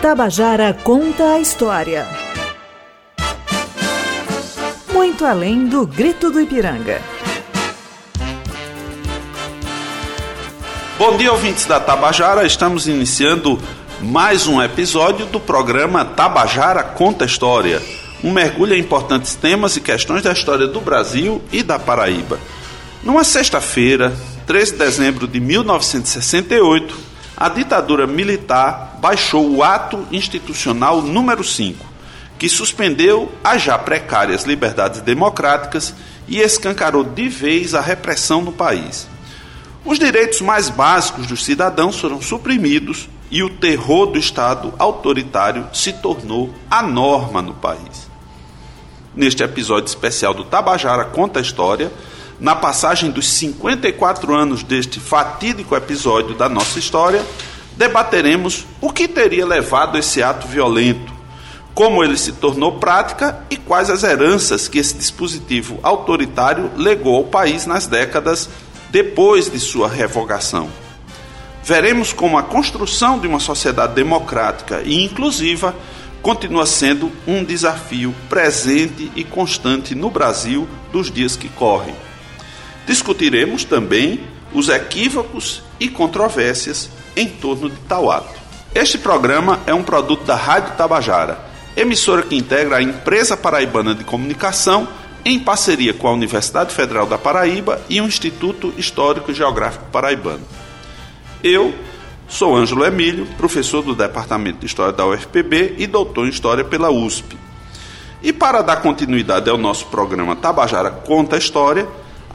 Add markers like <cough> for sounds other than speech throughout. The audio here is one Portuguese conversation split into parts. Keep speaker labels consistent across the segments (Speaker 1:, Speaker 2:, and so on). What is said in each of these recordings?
Speaker 1: Tabajara conta a história. Muito além do grito do Ipiranga.
Speaker 2: Bom dia, ouvintes da Tabajara. Estamos iniciando mais um episódio do programa Tabajara Conta História. Um mergulho em importantes temas e questões da história do Brasil e da Paraíba. Numa sexta-feira, 13 de dezembro de 1968, a ditadura militar baixou o Ato Institucional número 5, que suspendeu as já precárias liberdades democráticas e escancarou de vez a repressão no país. Os direitos mais básicos dos cidadãos foram suprimidos e o terror do Estado autoritário se tornou a norma no país. Neste episódio especial do Tabajara Conta a História, na passagem dos 54 anos deste fatídico episódio da nossa história, debateremos o que teria levado esse ato violento, como ele se tornou prática e quais as heranças que esse dispositivo autoritário legou ao país nas décadas depois de sua revogação. Veremos como a construção de uma sociedade democrática e inclusiva continua sendo um desafio presente e constante no Brasil dos dias que correm. Discutiremos também os equívocos e controvérsias em torno de tal ato. Este programa é um produto da Rádio Tabajara, emissora que integra a Empresa Paraibana de Comunicação em parceria com a Universidade Federal da Paraíba e o Instituto Histórico e Geográfico Paraibano. Eu sou Ângelo Emílio, professor do Departamento de História da UFPB e doutor em História pela USP. E para dar continuidade ao nosso programa Tabajara Conta a História,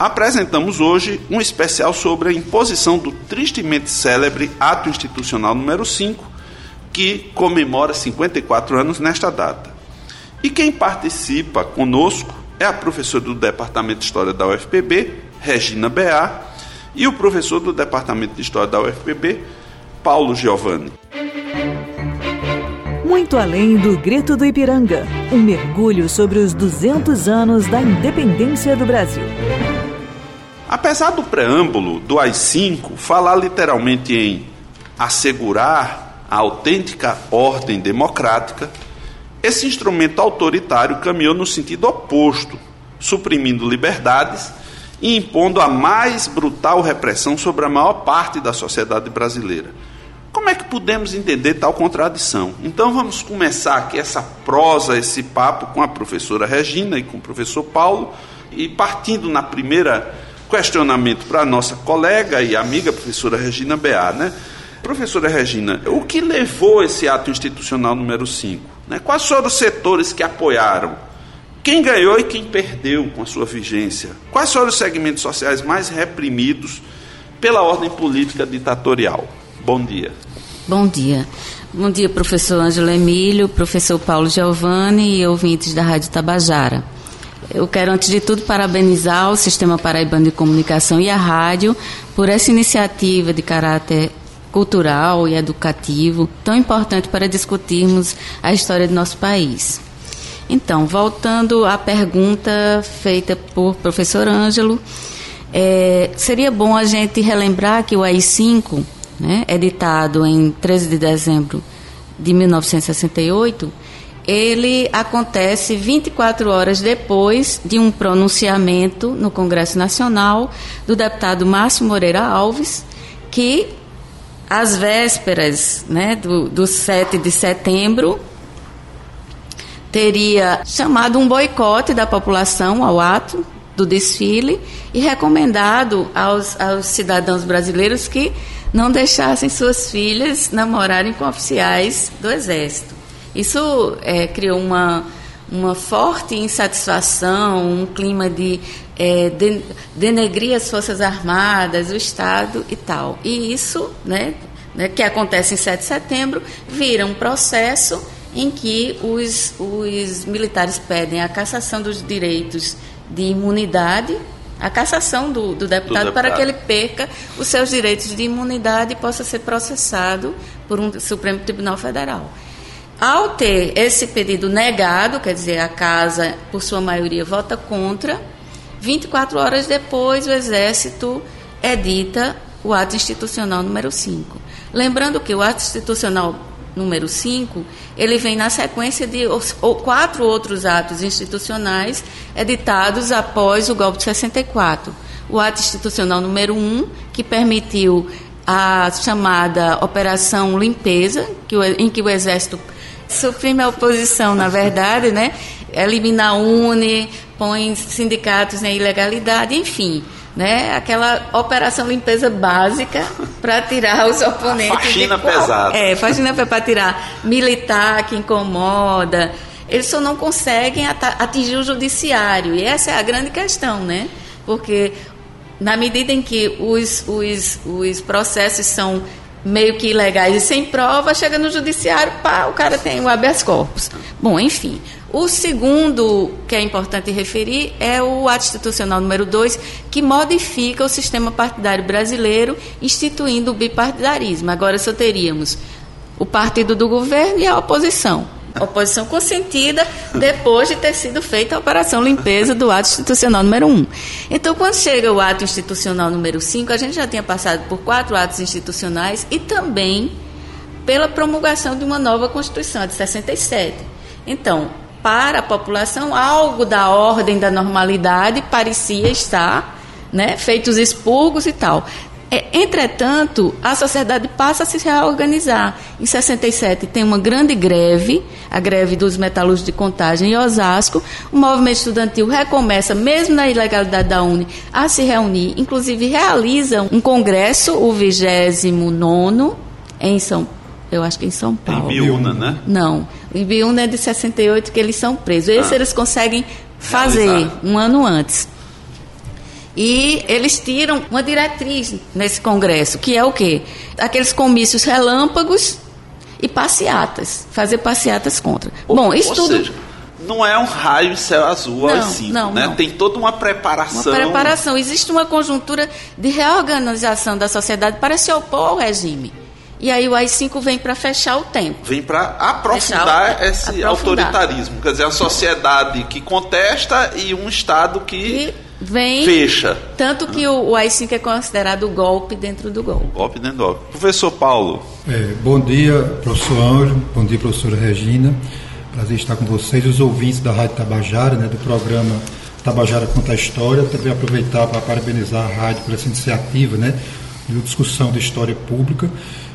Speaker 2: apresentamos hoje um especial sobre a imposição do tristemente célebre Ato Institucional número 5, que comemora 54 anos nesta data. E quem participa conosco é a professora do Departamento de História da UFPB, Regina Beá, e o professor do Departamento de História da UFPB, Paulo Giovanni.
Speaker 1: Muito além do grito do Ipiranga, um mergulho sobre os 200 anos da independência do Brasil.
Speaker 2: Apesar do preâmbulo do AI-5 falar literalmente em assegurar a autêntica ordem democrática, esse instrumento autoritário caminhou no sentido oposto, suprimindo liberdades e impondo a mais brutal repressão sobre a maior parte da sociedade brasileira. Como é que podemos entender tal contradição? Então vamos começar aqui essa prosa, esse papo com a professora Regina e com o professor Paulo, e partindo na primeira questionamento para a nossa colega e amiga professora Regina Beá, né? Professora Regina, o que levou esse ato institucional número 5? Né? Quais foram os setores que apoiaram? Quem ganhou e quem perdeu com a sua vigência? Quais foram os segmentos sociais mais reprimidos pela ordem política ditatorial? Bom dia.
Speaker 3: Bom dia. Bom dia, professor Ângelo Emílio, professor Paulo Giovanni e ouvintes da Rádio Tabajara. Eu quero, antes de tudo, parabenizar o Sistema Paraibano de Comunicação e a rádio por essa iniciativa de caráter cultural e educativo tão importante para discutirmos a história do nosso país. Então, voltando à pergunta feita por professor Ângelo, é, seria bom a gente relembrar que o AI-5, né, editado em 13 de dezembro de 1968, ele acontece 24 horas depois de um pronunciamento no Congresso Nacional do deputado Márcio Moreira Alves, que às vésperas né, do, do 7 de setembro teria chamado um boicote da população ao ato do desfile e recomendado aos, aos cidadãos brasileiros que não deixassem suas filhas namorarem com oficiais do Exército. Isso é, criou uma, uma forte insatisfação, um clima de, é, de denegrir as Forças Armadas, o Estado e tal. E isso, né, né, que acontece em 7 de setembro, vira um processo em que os, os militares pedem a cassação dos direitos de imunidade, a cassação do, do, deputado, do deputado para que ele perca os seus direitos de imunidade e possa ser processado por um Supremo Tribunal Federal. Ao ter esse pedido negado, quer dizer, a casa, por sua maioria, vota contra, 24 horas depois o Exército edita o ato institucional número 5. Lembrando que o ato institucional número 5, ele vem na sequência de quatro outros atos institucionais editados após o golpe de 64. O ato institucional número 1, que permitiu a chamada Operação Limpeza, que em que o Exército suprime a oposição, na verdade, né? elimina a UNE, põe sindicatos em ilegalidade, enfim né? Aquela operação limpeza básica para tirar os oponentes.
Speaker 2: Faxina de... pesada.
Speaker 3: É, faxina para tirar militar que incomoda. Eles só não conseguem atingir o judiciário. E essa é a grande questão, né? Porque na medida em que os, os, os processos são meio que ilegais e sem prova, chega no judiciário, pá, o cara tem o habeas corpus. Bom, enfim, o segundo que é importante referir é o ato institucional número 2, que modifica o sistema partidário brasileiro, instituindo o bipartidarismo. Agora só teríamos o partido do governo e a oposição. A oposição consentida depois de ter sido feita a operação limpeza do ato institucional número 1. Um. Então, quando chega o ato institucional número 5, a gente já tinha passado por quatro atos institucionais e também pela promulgação de uma nova Constituição, de 67. Então, para a população, algo da ordem da normalidade parecia estar, né, feitos expurgos e tal. É, entretanto, a sociedade passa a se reorganizar. Em 67 tem uma grande greve, a greve dos metalúrgicos de contagem em Osasco. O movimento estudantil recomeça, mesmo na ilegalidade da UNE, a se reunir. Inclusive realiza um congresso, o 29 em São eu acho que em São Paulo.
Speaker 2: Em Biúna, né?
Speaker 3: Não. Em Biúna é de 68 que eles são presos. Esse ah. eles conseguem fazer Realizar. um ano antes. E eles tiram uma diretriz nesse congresso, que é o quê? Aqueles comícios relâmpagos e passeatas. Fazer passeatas contra.
Speaker 2: Ou, Bom, isso tudo. Seja, não é um raio céu azul não, assim, não, né? Não. Tem toda uma preparação.
Speaker 3: Uma preparação. Existe uma conjuntura de reorganização da sociedade para se opor ao regime. E aí o AI-5 vem para fechar o tempo.
Speaker 2: Vem para aprofundar o, esse aprofundar. autoritarismo. Quer dizer, a sociedade que contesta e um Estado que e vem, fecha.
Speaker 3: Tanto que o, o AI-5 é considerado golpe dentro do golpe.
Speaker 2: Golpe dentro do golpe. Professor Paulo.
Speaker 4: É, bom dia, professor Anjo. Bom dia, professora Regina. Prazer estar com vocês, os ouvintes da Rádio Tabajara, né, do programa Tabajara Conta a História. Também aproveitar para parabenizar a rádio por essa iniciativa, né, de discussão de história pública.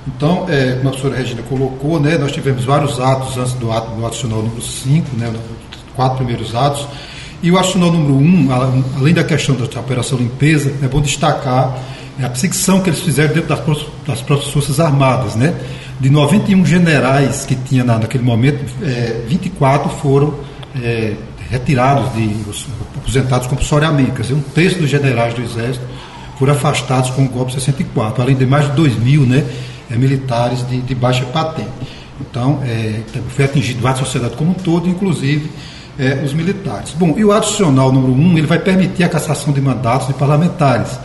Speaker 4: Então, é, como a professora Regina colocou, né, nós tivemos vários atos antes do ato do adicional número 5, né, quatro primeiros atos, e o adicional número 1, um, além da questão da operação limpeza, é bom destacar é, a perseguição que eles fizeram dentro das, das próprias Forças Armadas, né? De 91 generais que tinha na, naquele momento, é, 24 foram é, retirados, de, aposentados compulsoriamente, quer dizer, um terço dos generais do Exército foram afastados com o golpe 64, além de mais de 2 mil, né? é, militares de, de, baixa patente. Então, é, foi atingido a sociedade como um todo, inclusive é, os militares. Bom, e o adicional número 1, um, ele vai permitir a cassação de mandatos de parlamentares,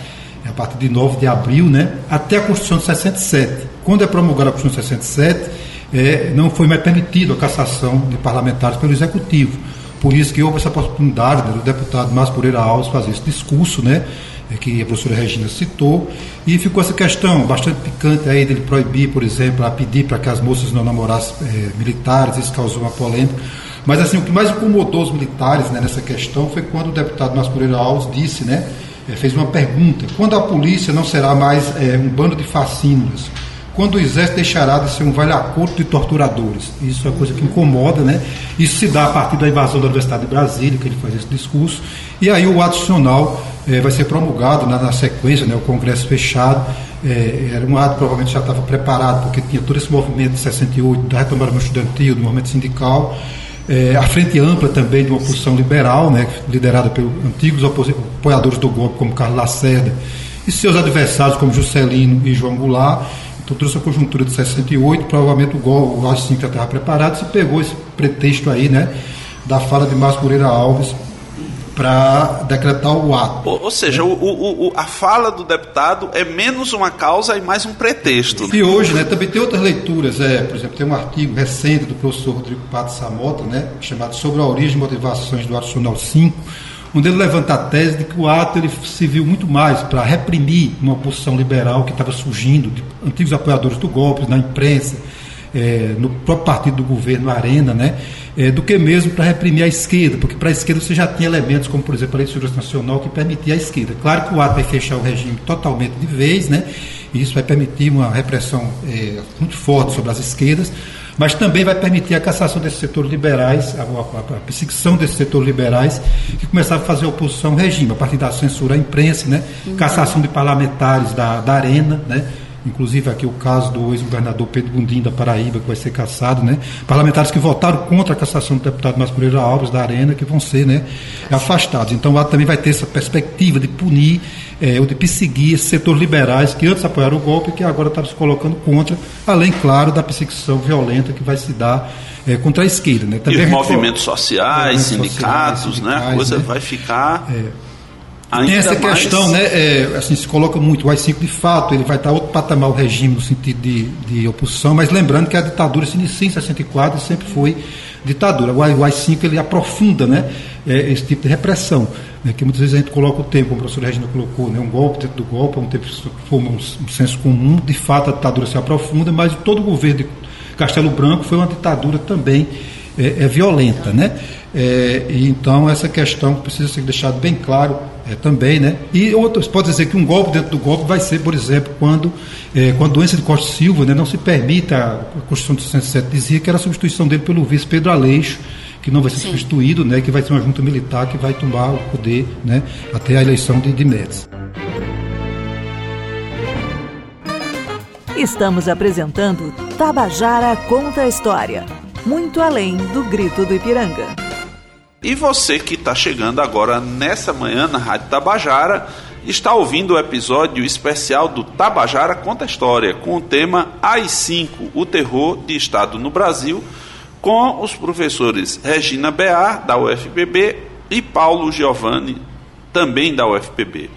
Speaker 4: é, a partir de 9 de abril, né, até a Constituição de 67. Quando é promulgada a Constituição de 67, é, não foi mais permitido a cassação de parlamentares pelo Executivo. Por isso que houve essa oportunidade né, do deputado Márcio Pereira Alves fazer esse discurso, né, é, que a professora Regina citou, e ficou essa questão bastante picante aí dele proibir, por exemplo, a pedir para que as moças não namorassem é, militares, isso causou uma polêmica. Mas assim, o que mais incomodou os militares né, nessa questão foi quando o deputado Mascureira Alves disse, né, é, fez uma pergunta, quando a polícia não será mais é, um bando de fascínoras? quando o exército deixará de ser um valhacoto de torturadores. Isso é uma coisa que incomoda, né? Isso se dá a partir da invasão da Universidade de Brasília, que ele faz esse discurso, e aí o adicional é, vai ser promulgado na, na, sequência, né, o Congresso fechado. É, era um ato provavelmente já estava preparado, porque tinha todo esse movimento de 68, da retomada estudantil, do movimento sindical, é, a frente ampla também de uma oposição liberal, né, liderada pelos antigos apoiadores do golpe, como Carlos Lacerda, e seus adversários, como Juscelino e João Goulart. Então trouxe a conjuntura de 68, provavelmente o gol, o AI-5 já estava preparado, se pegou esse pretexto aí, né, da fala de Márcio Moreira Alves, para decretar o ato.
Speaker 2: Ou, ou seja, o, o, a fala do deputado é menos uma causa e mais um pretexto.
Speaker 4: E hoje, né, também tem outras leituras, é, por exemplo, tem um artigo recente do professor Rodrigo Pato Samota, né, chamado Sobre a origem e motivações do Adicional 5, onde ele levanta a tese de que o ato ele se viu muito mais para reprimir uma oposição liberal que estava surgindo, de antigos apoiadores do golpe, na imprensa, é, no próprio partido do governo, Arena, né? É, do que mesmo para reprimir a esquerda, porque para a esquerda você já tinha elementos como, por exemplo, a Lei de Segurança Nacional que permitia a esquerda. Claro que o ato vai fechar o regime totalmente de vez, né? E isso vai permitir uma repressão é, muito forte sobre as esquerdas, mas também vai permitir a cassação desses setores liberais, a, a, a perseguição desses setores liberais que começaram a fazer oposição ao regime, a partir da censura à imprensa, né? Uhum. cassação de parlamentares da, da arena, né? Inclusive aqui o caso do ex-governador Pedro Bundim da Paraíba, que vai ser cassado, né? Parlamentares que votaram contra a cassação do deputado Mascureira Alves da Arena, que vão ser né, afastados. Então lá também vai ter essa perspectiva de punir é, ou de perseguir esses setores liberais que antes apoiaram o golpe e que agora estão se colocando contra, além, claro, da perseguição violenta que vai se dar é, contra a esquerda. Né?
Speaker 2: Também e os movimentos sociais, sindicatos, sociais, né? a coisa né? vai ficar. É,
Speaker 4: Ainda tem essa mais... questão, né? É, assim, se coloca muito. O AI-5, de fato, ele vai estar outro patamar o regime no sentido de, de oposição, mas lembrando que a ditadura se inicia em 64 e sempre foi ditadura. O AI-5 ele aprofunda né, é, esse tipo de repressão, né, que muitas vezes a gente coloca o tempo, como a professora Regina colocou, né, um golpe dentro do golpe, um tempo forma um, um senso comum, de fato a ditadura se aprofunda, mas todo o governo de Castelo Branco foi uma ditadura também é, é violenta. Né? É, e então essa questão precisa ser deixada bem claro é, também, né? E outros pode dizer que um golpe dentro do golpe vai ser, por exemplo, quando é, com a doença de Costa Silva, né, não se permita a Constituição de 67 dizia que era a substituição dele pelo vice Pedro Aleixo, que não vai ser Sim. substituído, né, que vai ser uma junta militar que vai tomar o poder, né, até a eleição de, de Médici.
Speaker 1: Estamos apresentando Tabajara Conta a História, muito além do grito do Ipiranga.
Speaker 2: E você que está chegando agora nessa manhã na Rádio Tabajara, está ouvindo o episódio especial do Tabajara Conta História, com o tema AI-5, o terror de Estado no Brasil, com os professores Regina Bear, da UFPB, e Paulo Giovanni, também da UFPB.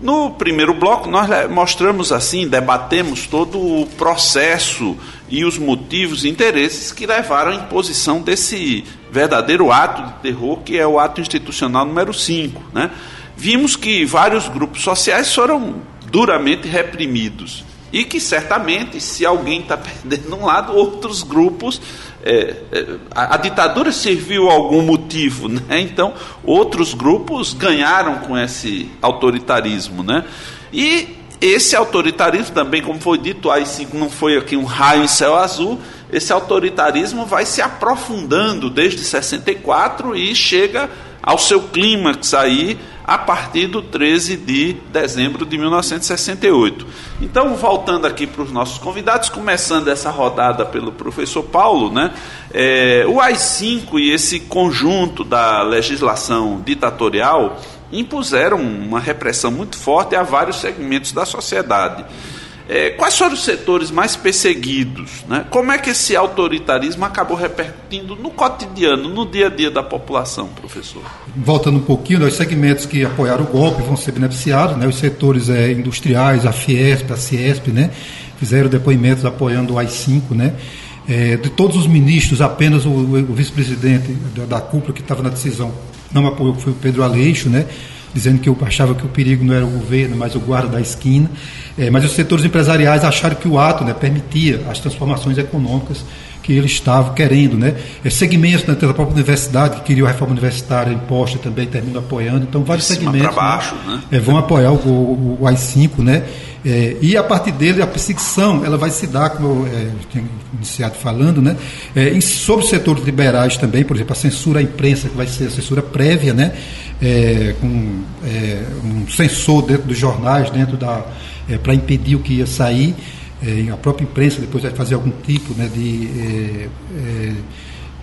Speaker 2: No primeiro bloco, nós mostramos assim, debatemos todo o processo e os motivos e interesses que levaram à imposição desse verdadeiro ato de terror, que é o ato institucional número 5. Né? Vimos que vários grupos sociais foram duramente reprimidos e que certamente, se alguém está <laughs> perdendo um lado, outros grupos. É, é, a, a, ditadura serviu a algum motivo, <laughs> né? então outros grupos ganharam com esse autoritarismo. Né? E esse autoritarismo também, como foi dito, aí sim, não foi aqui um raio em céu azul, esse autoritarismo vai se aprofundando desde 64 e chega ao seu clímax aí a partir do 13 de dezembro de 1968. Então, voltando aqui para os nossos convidados, começando essa rodada pelo professor Paulo, né? É, o AI-5 e esse conjunto da legislação ditatorial impuseram uma repressão muito forte a vários segmentos da sociedade. É, quais foram os setores mais perseguidos? Né? Como é que esse autoritarismo acabou repercutindo no cotidiano, no dia a dia da população, professor?
Speaker 4: Voltando um pouquinho, os segmentos que apoiaram o golpe vão ser beneficiados, né? os setores é, industriais, a Fiesp, a Ciesp, né? fizeram depoimentos apoiando o AI-5, né? É, de todos os ministros, apenas o, o vice-presidente da, da cúpula que estava na decisão não apoiou, foi o Pedro Aleixo, né? Dizendo que eu achava que o perigo não era o governo, mas o guarda da esquina. É, mas os setores empresariais acharam que o ato né, permitia as transformações econômicas que eles estavam querendo. Né? É, segmentos né, da própria universidade, que queriam a reforma universitária imposta, também terminam apoiando. Então, vários segmentos
Speaker 2: né, baixo,
Speaker 4: né, é, vão apoiar o, o, o AI-5. Né? É, e a partir dele, a perseguição ela vai se dar, como eu é, tinha iniciado falando, né? É, em, sobre os setores liberais também, por exemplo, a censura à imprensa, que vai ser a censura prévia, né? É, com é, um censor dentro dos jornais, dentro da. Para impedir o que ia sair. É, a própria imprensa depois vai fazer algum tipo né, de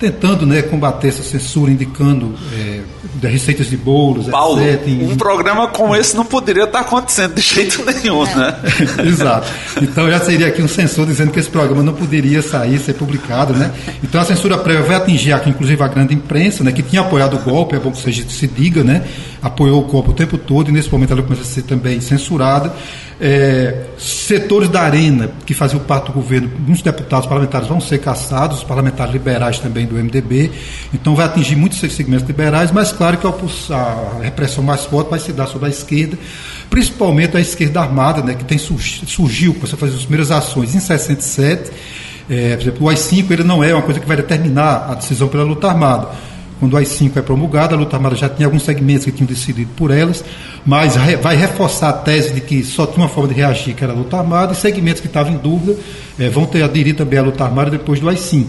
Speaker 4: tentando né, combater essa censura, indicando é, receitas de bolos,
Speaker 2: Paulo, etc. Um programa como esse não poderia estar acontecendo de jeito <laughs> nenhum, né? <laughs>
Speaker 4: Exato. Então já seria aqui um censor dizendo que esse programa não poderia sair, ser publicado, né? Então a censura prévia vai atingir aqui, inclusive, a grande imprensa, né, que tinha apoiado o golpe, é bom que seja, se diga, né? Apoiou o golpe o tempo todo e nesse momento ela começa a ser também censurada. É, setores da arena que faziam parte do governo, muitos deputados parlamentares vão ser caçados, os parlamentares liberais também do MDB, então vai atingir muitos segmentos liberais, mas claro que a, repressão mais forte vai se dar sobre a esquerda, principalmente a esquerda armada, né, que tem surgiu, começou a fazer as primeiras ações em 67, É, por exemplo, o AI-5 ele não é uma coisa que vai determinar a decisão pela luta armada. Quando o AI-5 é promulgada, a luta armada já tinha alguns segmentos que tinham decidido por elas, mas vai reforçar a tese de que só tinha uma forma de reagir, que era a luta armada, e segmentos que estavam em dúvida é, vão ter aderir também à luta armada depois do AI-5.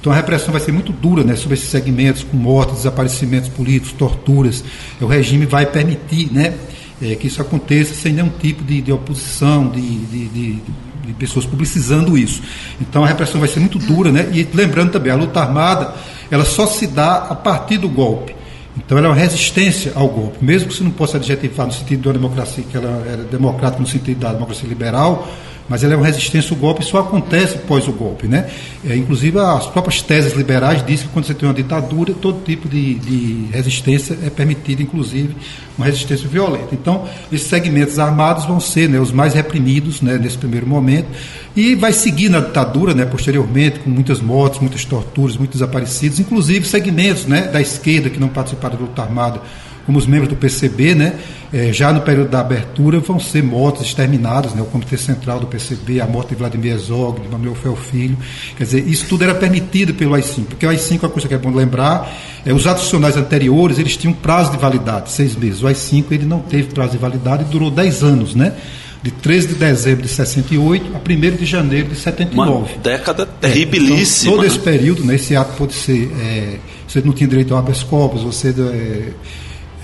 Speaker 4: Então a repressão vai ser muito dura né, sobre esses segmentos, com mortes, desaparecimentos políticos, torturas. O regime vai permitir né, é, que isso aconteça sem nenhum tipo de, de oposição, de, de, de, de, pessoas publicizando isso. Então a repressão vai ser muito dura, né? E lembrando também, a luta armada ela só se dá a partir do golpe. Então ela é uma resistência ao golpe. Mesmo que você não possa adjetivar no sentido uma democracia, que ela era democrática no sentido da democracia liberal, mas ela é uma resistência ao golpe e só acontece após o golpe. Né? É, inclusive, as próprias teses liberais dizem que quando você tem uma ditadura, todo tipo de, de resistência é permitido, inclusive uma resistência violenta. Então, esses segmentos armados vão ser né, os mais reprimidos né, nesse primeiro momento e vai seguir na ditadura né, posteriormente, com muitas mortes, muitas torturas, muitos desaparecidos, inclusive segmentos né, da esquerda que não participaram da luta armada como os membros do PCB, né, é, já no período da abertura, vão ser mortos, exterminados, né, o Comitê Central do PCB, a morte de Vladimir Herzog, de Manuel Fel Filho. Quer dizer, isso tudo era permitido pelo AI-5, porque o AI-5, uma coisa que é bom lembrar, é, os atos funcionais anteriores, eles tinham prazo de validade, seis meses. O AI-5, ele não teve prazo de validade e durou dez anos, né? de 13 de dezembro de 68 a 1 de janeiro de 79.
Speaker 2: Uma década terribilíssima.
Speaker 4: É, então, todo esse período, né, esse ato pode ser. É, você não tinha direito ao habeas corpus, você. É,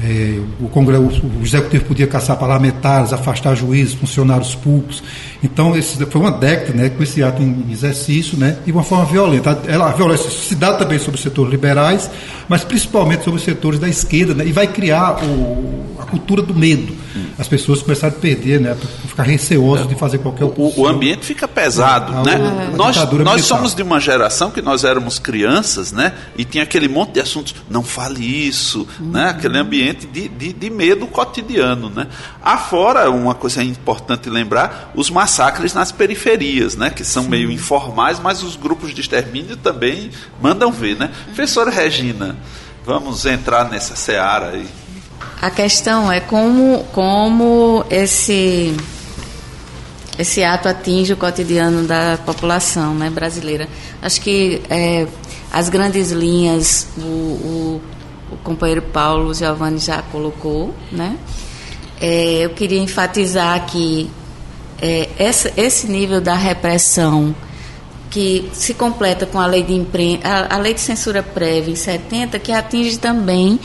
Speaker 4: é, o, Congresso, o Executivo podia caçar parlamentares, afastar juízes, funcionários públicos. Então, esse, foi uma década né, com esse ato em exercício né, e de uma forma violenta. Ela, a violência se dá também sobre os setores liberais, mas principalmente sobre os setores da esquerda, né, e vai criar o, a cultura do medo. As pessoas começaram a perder, né, ficar receosas de fazer qualquer
Speaker 2: o, o ambiente fica pesado. A, né? A, a nós nós somos de uma geração que nós éramos crianças né, e tinha aquele monte de assuntos, não fale isso, né, aquele ambiente ambiente de, de, de, medo cotidiano. Né? Afora, uma coisa importante lembrar, os massacres nas periferias, né? que são Sim. meio informais, mas os grupos de extermínio também mandam ver. Né? Professora Regina, vamos entrar nessa seara aí.
Speaker 3: A questão é como, como esse, esse ato atinge o cotidiano da população né, brasileira. Acho que é, as grandes linhas, o, o o companheiro Paulo Giovanni já colocou, né? É, eu queria enfatizar que é, essa, esse nível da repressão que se completa com a lei de imprensa, a, a, lei de censura prévia em 70, que atinge também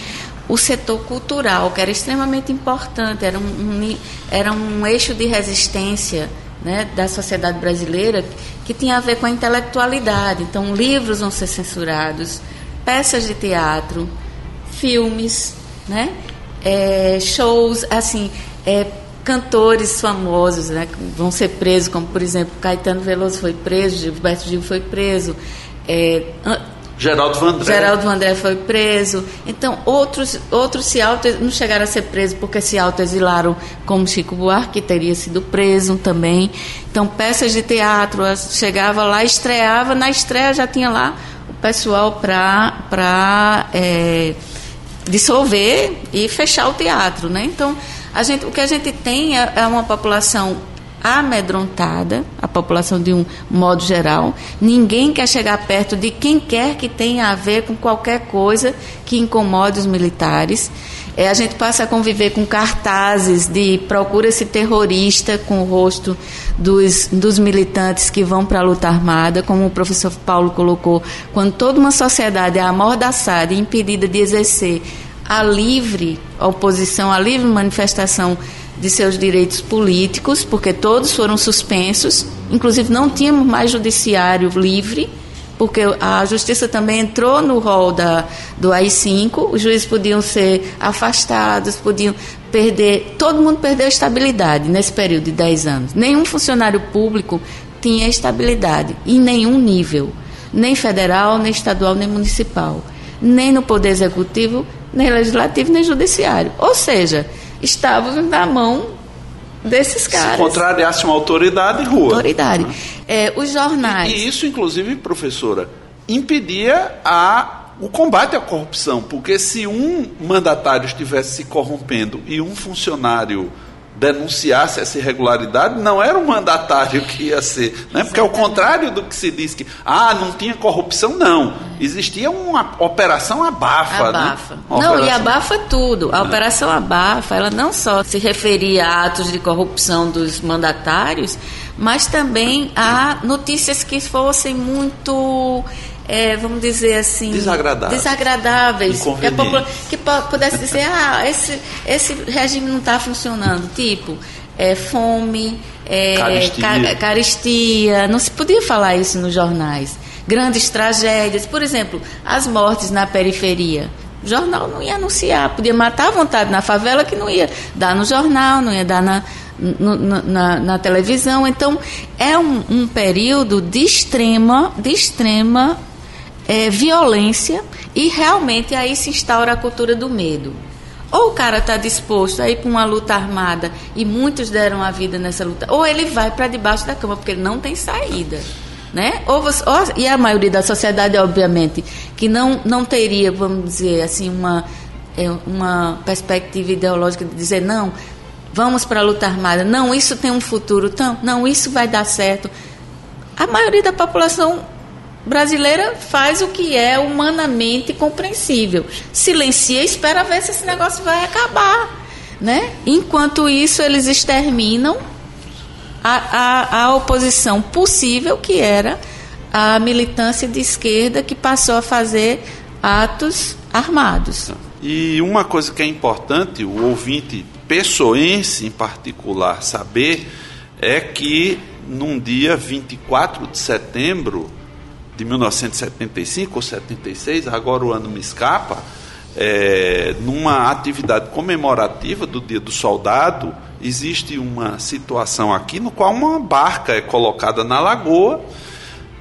Speaker 3: o setor cultural, que era extremamente importante, era um, um era um eixo de resistência né, da sociedade brasileira que tinha a ver com a intelectualidade. Então, livros vão ser censurados, peças de teatro, filmes, né? É, shows, assim, é, cantores famosos, né? Vão ser presos, como por exemplo Caetano Veloso foi preso, Gilberto Gil foi preso. É,
Speaker 2: Geraldo Vandré.
Speaker 3: Geraldo Vandré foi preso. Então, outros, outros se auto, não chegaram a ser presos porque se autoexilaram, como Chico Buarque, que teria sido preso também. Então, peças de teatro, chegava lá, estreava, na estreia já tinha lá o pessoal para. É, dissolver e fechar o teatro, né? Então, a gente, o que a gente tem é, é uma população amedrontada, a população de um modo geral. Ninguém quer chegar perto de quem quer que tenha a ver com qualquer coisa que incomode os militares. É, a gente passa a conviver com cartazes de procura esse terrorista com o rosto dos, dos militantes que vão para a luta armada, como o professor Paulo colocou, quando toda uma sociedade é amordaçada e impedida de exercer a livre oposição, a livre manifestação de seus direitos políticos, porque todos foram suspensos, inclusive não tínhamos mais judiciário livre porque a justiça também entrou no rol da, do AI-5, os juízes podiam ser afastados, podiam perder, todo mundo perdeu estabilidade nesse período de 10 anos. Nenhum funcionário público tinha estabilidade, em nenhum nível, nem federal, nem estadual, nem municipal, nem no poder executivo, nem legislativo, nem judiciário. Ou seja, estávamos na mão desses caras. Se
Speaker 2: contrariasse uma autoridade, rua.
Speaker 3: Autoridade. É, os jornais.
Speaker 2: E, e, isso, inclusive, professora, impedia a, o combate à corrupção, porque se um mandatário estivesse se corrompendo e um funcionário denunciasse essa irregularidade, não era o mandatário que ia ser. Né? Porque ao contrário do que se diz que ah, não tinha corrupção, não. Existia uma operação abafa.
Speaker 3: Né? Abafa.
Speaker 2: Né?
Speaker 3: Não, operação... e abafa tudo. A é. operação abafa, ela não só se referia a atos de corrupção dos mandatários, mas também a notícias que fossem muito é, vamos dizer assim,
Speaker 2: desagradáveis,
Speaker 3: desagradáveis. Que, que pudesse dizer, ah, esse, esse regime não está funcionando, tipo é, fome, é, caristia. caristia, não se podia falar isso nos jornais, grandes tragédias, por exemplo, as mortes na periferia. O jornal não ia anunciar, podia matar à vontade na favela que não ia dar no jornal, não ia dar na, no, na, na, televisão. Então, é um, um, período de extrema, de extrema é, violência e realmente aí se instaura a cultura do medo. Ou o cara está disposto a ir para uma luta armada e muitos deram a vida nessa luta, ou ele vai para debaixo da cama porque ele não tem saída. Né? Ou você, ou, e a maioria da sociedade, obviamente, que não, não teria, vamos dizer assim, uma, é, uma perspectiva ideológica de dizer não, vamos para a luta armada, não, isso tem um futuro, não, não, isso vai dar certo. A maioria da população brasileira faz o que é humanamente compreensível. Silencia espera ver se esse negócio vai acabar. Né? Enquanto isso, eles exterminam a, a, a oposição possível, que era a militância de esquerda, que passou a fazer atos armados.
Speaker 2: E uma coisa que é importante, o ouvinte pessoense em particular, saber é que num dia 24 de setembro de 1975 ou 76, agora o ano me escapa, é, numa atividade comemorativa do Dia do Soldado, existe uma situação aqui no qual uma barca é colocada na lagoa.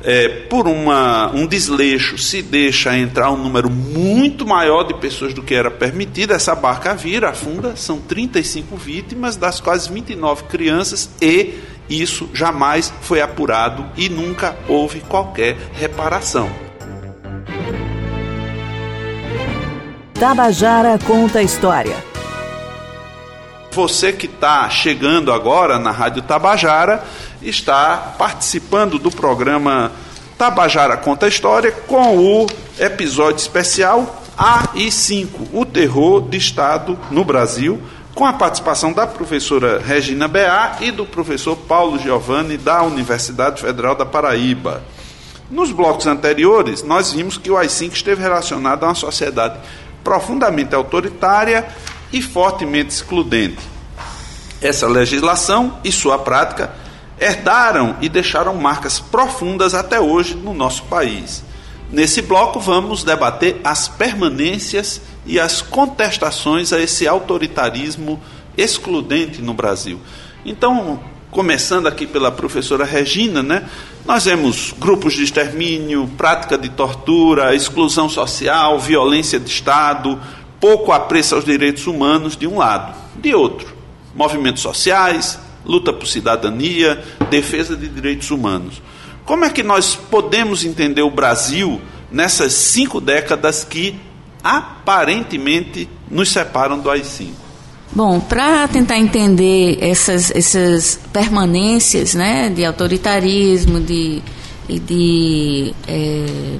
Speaker 2: É, por uma, um desleixo, se deixa entrar um número muito maior de pessoas do que era permitido, essa barca vira, afunda, são 35 vítimas, das quais 29 crianças e isso jamais foi apurado e nunca houve qualquer reparação.
Speaker 1: Tabajara conta a história.
Speaker 2: Você que está chegando agora na Rádio Tabajara está participando do programa Tabajara Conta a História com o episódio especial AI5, o terror de Estado no Brasil, com a participação da professora Regina Beá e do professor Paulo Giovanni, da Universidade Federal da Paraíba. Nos blocos anteriores, nós vimos que o AI-5 esteve relacionado a uma sociedade profundamente autoritária e fortemente excludente. Essa legislação e sua prática herdaram e deixaram marcas profundas até hoje no nosso país. Nesse bloco, vamos debater as permanências e as contestações a esse autoritarismo excludente no Brasil. Então, começando aqui pela professora Regina, né? Nós vemos grupos de extermínio, prática de tortura, exclusão social, violência de Estado, pouco apreço aos direitos humanos de um lado, de outro, movimentos sociais, luta por cidadania, defesa de direitos humanos. Como é que nós podemos entender o Brasil nessas cinco décadas que aparentemente nos separam do AI-5?
Speaker 3: Bom, para tentar entender essas, essas permanências né, de autoritarismo de, e de é,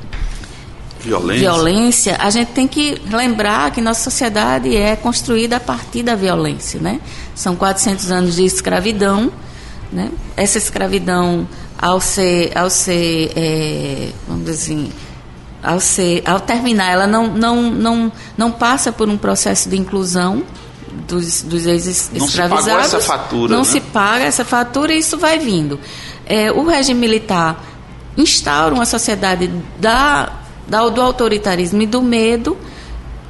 Speaker 2: violência.
Speaker 3: violência, a gente tem que lembrar que nossa sociedade é construída a partir da violência. Né? São 400 anos de escravidão. Né? Essa escravidão, ao ser, ao ser é, vamos dizer assim, ao, ser, ao terminar, ela não, não, não, não passa por um processo de inclusão dos, dos ex-escravizados. Não se
Speaker 2: essa fatura.
Speaker 3: Não
Speaker 2: né?
Speaker 3: se paga essa fatura e isso vai vindo. É, o regime militar instaura uma sociedade da, da, do autoritarismo e do medo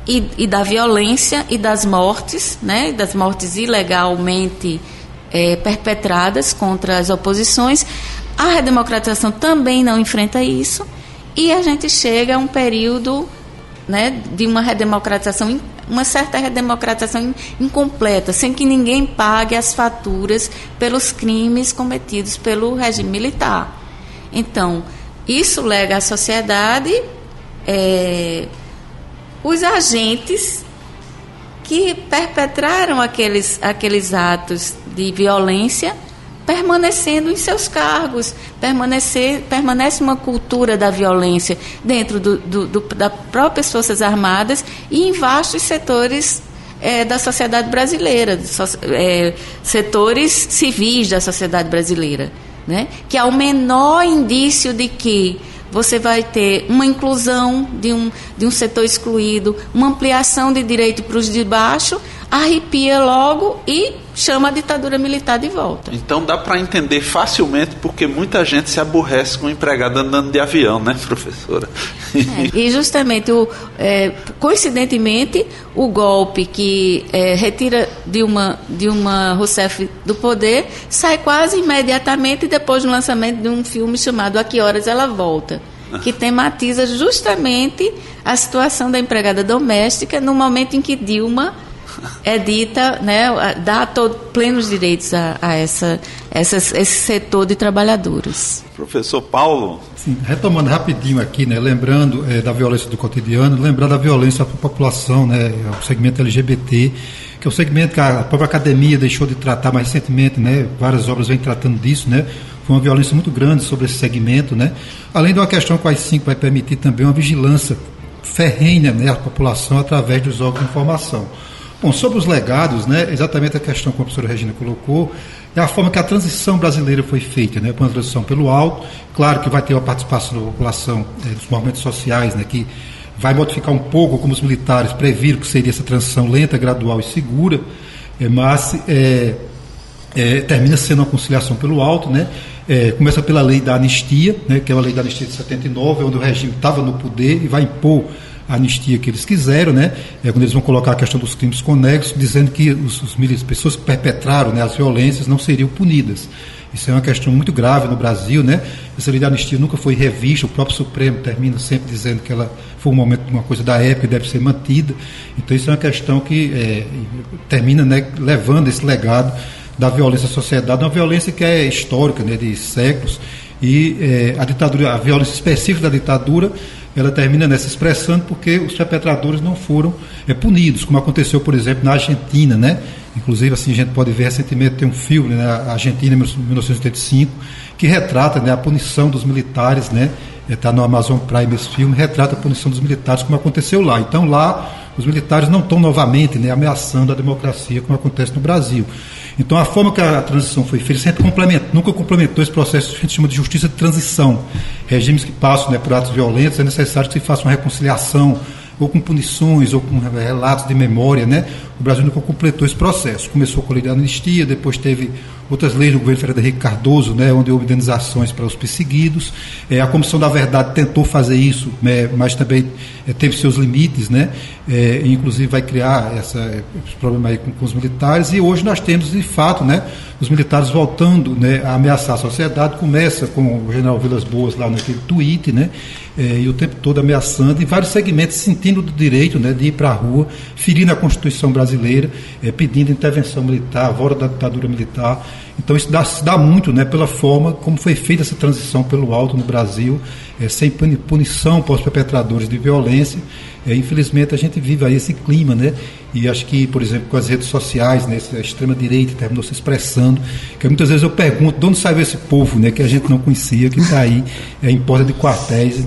Speaker 3: e, e, da violência e das mortes, né, das mortes ilegalmente é, perpetradas contra as oposições. A redemocratização também não enfrenta isso. E a gente chega a um período né, de uma redemocratização, uma certa redemocratização incompleta, sem que ninguém pague as faturas pelos crimes cometidos pelo regime militar. Então, isso lega à sociedade é, os agentes que perpetraram aqueles, aqueles atos de violência permanecendo em seus cargos, permanecer, permanece uma cultura da violência dentro do, do, do, das próprias Forças Armadas e em vastos setores é, da sociedade brasileira, so, é, setores civis da sociedade brasileira, né? que há o menor indício de que você vai ter uma inclusão de um, de um setor excluído, uma ampliação de direito para os de baixo, arrepia logo e chama a ditadura militar de volta.
Speaker 2: Então dá para entender facilmente porque muita gente se aborrece com o empregado andando de avião, né, professora?
Speaker 3: É, e justamente, o, é, coincidentemente, o golpe que é, retira Dilma, Dilma Rousseff do poder sai quase imediatamente depois do lançamento de um filme chamado A Que Horas Ela Volta que tematiza justamente a situação da empregada doméstica no momento em que Dilma é dita, né, dá todo, plenos direitos a, a essa, essas, esse setor de trabalhadores.
Speaker 2: Professor Paulo.
Speaker 4: Sim, retomando rapidinho aqui, né, lembrando é, da violência do cotidiano, lembrando da violência para a população, né, o segmento LGBT, que é o segmento que a própria academia deixou de tratar mais recentemente, né, várias obras vêm tratando disso, né, foi uma violência muito grande sobre esse segmento, né, além de uma questão que o AI-5 vai permitir também uma vigilância ferrenha né, à população através dos órgãos de informação. Bom, sobre os legados, né, exatamente a questão que a professora Regina colocou, é a forma que a transição brasileira foi feita, né, uma transição pelo alto, claro que vai ter uma participação da população, é, dos movimentos sociais, né, que vai modificar um pouco como os militares previram que seria essa transição lenta, gradual e segura, é, mas é, é, termina sendo uma conciliação pelo alto, né, é, começa pela lei da anistia, né, que é a lei da anistia de 79, onde o regime estava no poder e vai impor anistia que eles quiseram, né? É, quando eles vão colocar a questão dos crimes conexos, dizendo que os, os as pessoas que perpetraram né, as violências não seriam punidas. Isso é uma questão muito grave no Brasil, né? Essa lei da anistia nunca foi revista, o próprio Supremo termina sempre dizendo que ela foi um momento, uma coisa da época e deve ser mantida. Então isso é uma questão que é, termina né, levando esse legado da violência à sociedade, uma violência que é histórica, né, de séculos, e é, a ditadura, a violência específica da ditadura ela termina nessa expressão porque os perpetradores não foram é, punidos, como aconteceu, por exemplo, na Argentina, né? Inclusive, assim, a gente pode ver recentemente tem um filme, né, Argentina, em 1985, que retrata né, a punição dos militares, né? Está no Amazon Prime esse filme, retrata a punição dos militares, como aconteceu lá. Então, lá, os militares não estão novamente né, ameaçando a democracia, como acontece no Brasil. Então, a forma que a transição foi feita sempre complementa, nunca complementou esse processo que a gente chama de justiça de transição. Regimes que passam né, por atos violentos, é necessário que se faça uma reconciliação, ou com punições, ou com relatos de memória, né? O Brasil nunca completou esse processo. Começou com a lei da anistia, depois teve outras leis do governo Fernando Henrique Cardoso, né, onde houve indenizações para os perseguidos. É, a Comissão da Verdade tentou fazer isso, né, mas também é, teve seus limites, né, é, inclusive vai criar essa, esse problema aí com, com, os militares. E hoje nós temos, de fato, né, os militares voltando né, a ameaçar a sociedade. Começa com o general Vilas Boas lá naquele tweet, né, é, e o tempo todo ameaçando, e vários segmentos sentindo do direito né, de ir para a rua, ferindo a Constituição brasileira, é, pedindo intervenção militar, volta da ditadura militar. Então isso dá, se dá muito né, pela forma como foi feita essa transição pelo alto no Brasil, é, sem punição para os perpetradores de violência. Infelizmente a gente vive aí esse clima, né? E acho que, por exemplo, com as redes sociais, né, a extrema-direita terminou se expressando, que muitas vezes eu pergunto de onde saiu esse povo, né, que a gente não conhecia, que está aí é, em porta de quartéis,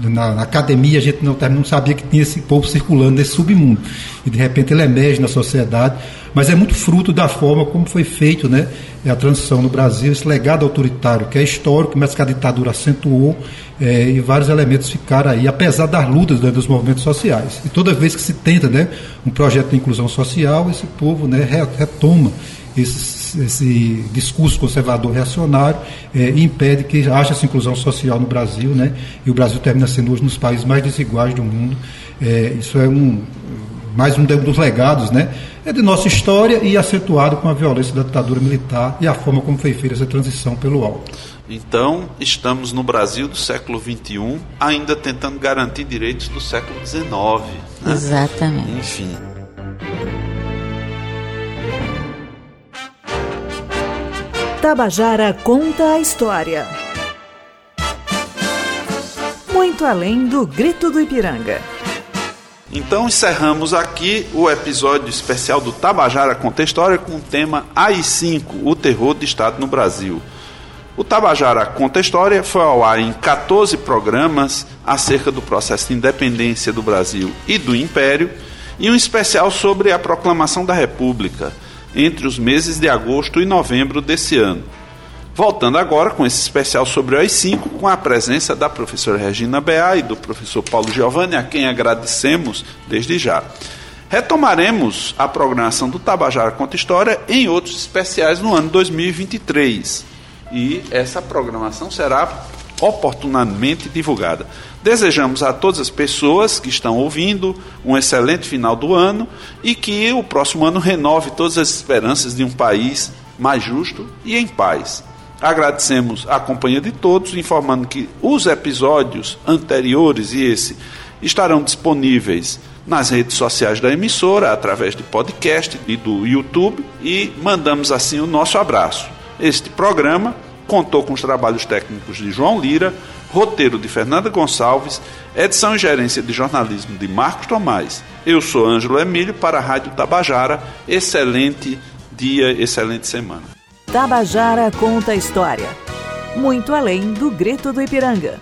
Speaker 4: na, academia a gente não, não sabia que tinha esse povo circulando nesse submundo. E de repente ele emerge na sociedade mas é muito fruto da forma como foi feito né, a transição no Brasil, esse legado autoritário que é histórico, mas que a ditadura acentuou é, e vários elementos ficaram aí, apesar das lutas né, dos movimentos sociais. E toda vez que se tenta né, um projeto de inclusão social, esse povo né, retoma esse, esse discurso conservador reacionário é, impede que haja essa inclusão social no Brasil, né? E o Brasil termina sendo hoje um dos países mais desiguais do mundo. É, isso é um mais um dos legados, né? É de nossa história e acentuado com a violência da ditadura militar e a forma como foi feita essa transição pelo alto.
Speaker 2: Então, estamos no Brasil do século XXI, ainda tentando garantir direitos do século XIX.
Speaker 3: Né? Exatamente.
Speaker 2: Enfim.
Speaker 1: Tabajara conta a história. Muito além do grito do Ipiranga.
Speaker 2: Então encerramos aqui o episódio especial do Tabajara Conta História com o tema AI-5, o terror de Estado no Brasil. O Tabajara Conta História foi ao ar em 14 programas acerca do processo de independência do Brasil e do Império e um especial sobre a proclamação da República entre os meses de agosto e novembro desse ano. Voltando agora com esse especial sobre o AI-5, com a presença da professora Regina Beá e do professor Paulo Giovanni, a quem agradecemos desde já. Retomaremos a programação do Tabajara Conta História em outros especiais no ano 2023. E essa programação será oportunamente divulgada. Desejamos a todas as pessoas que estão ouvindo um excelente final do ano e que o próximo ano renove todas as esperanças de um país mais justo e em paz. Agradecemos a companhia de todos, informando que os episódios anteriores e esse estarão disponíveis nas redes sociais da emissora, através de podcast e do YouTube, e mandamos assim o nosso abraço. Este programa contou com os trabalhos técnicos de João Lira, roteiro de Fernanda Gonçalves, edição e gerência de jornalismo de Marcos Tomás. Eu sou Ângelo Emílio para a Rádio Tabajara. Excelente dia, excelente semana.
Speaker 1: Tabajara conta a história. Muito além do grito do Ipiranga.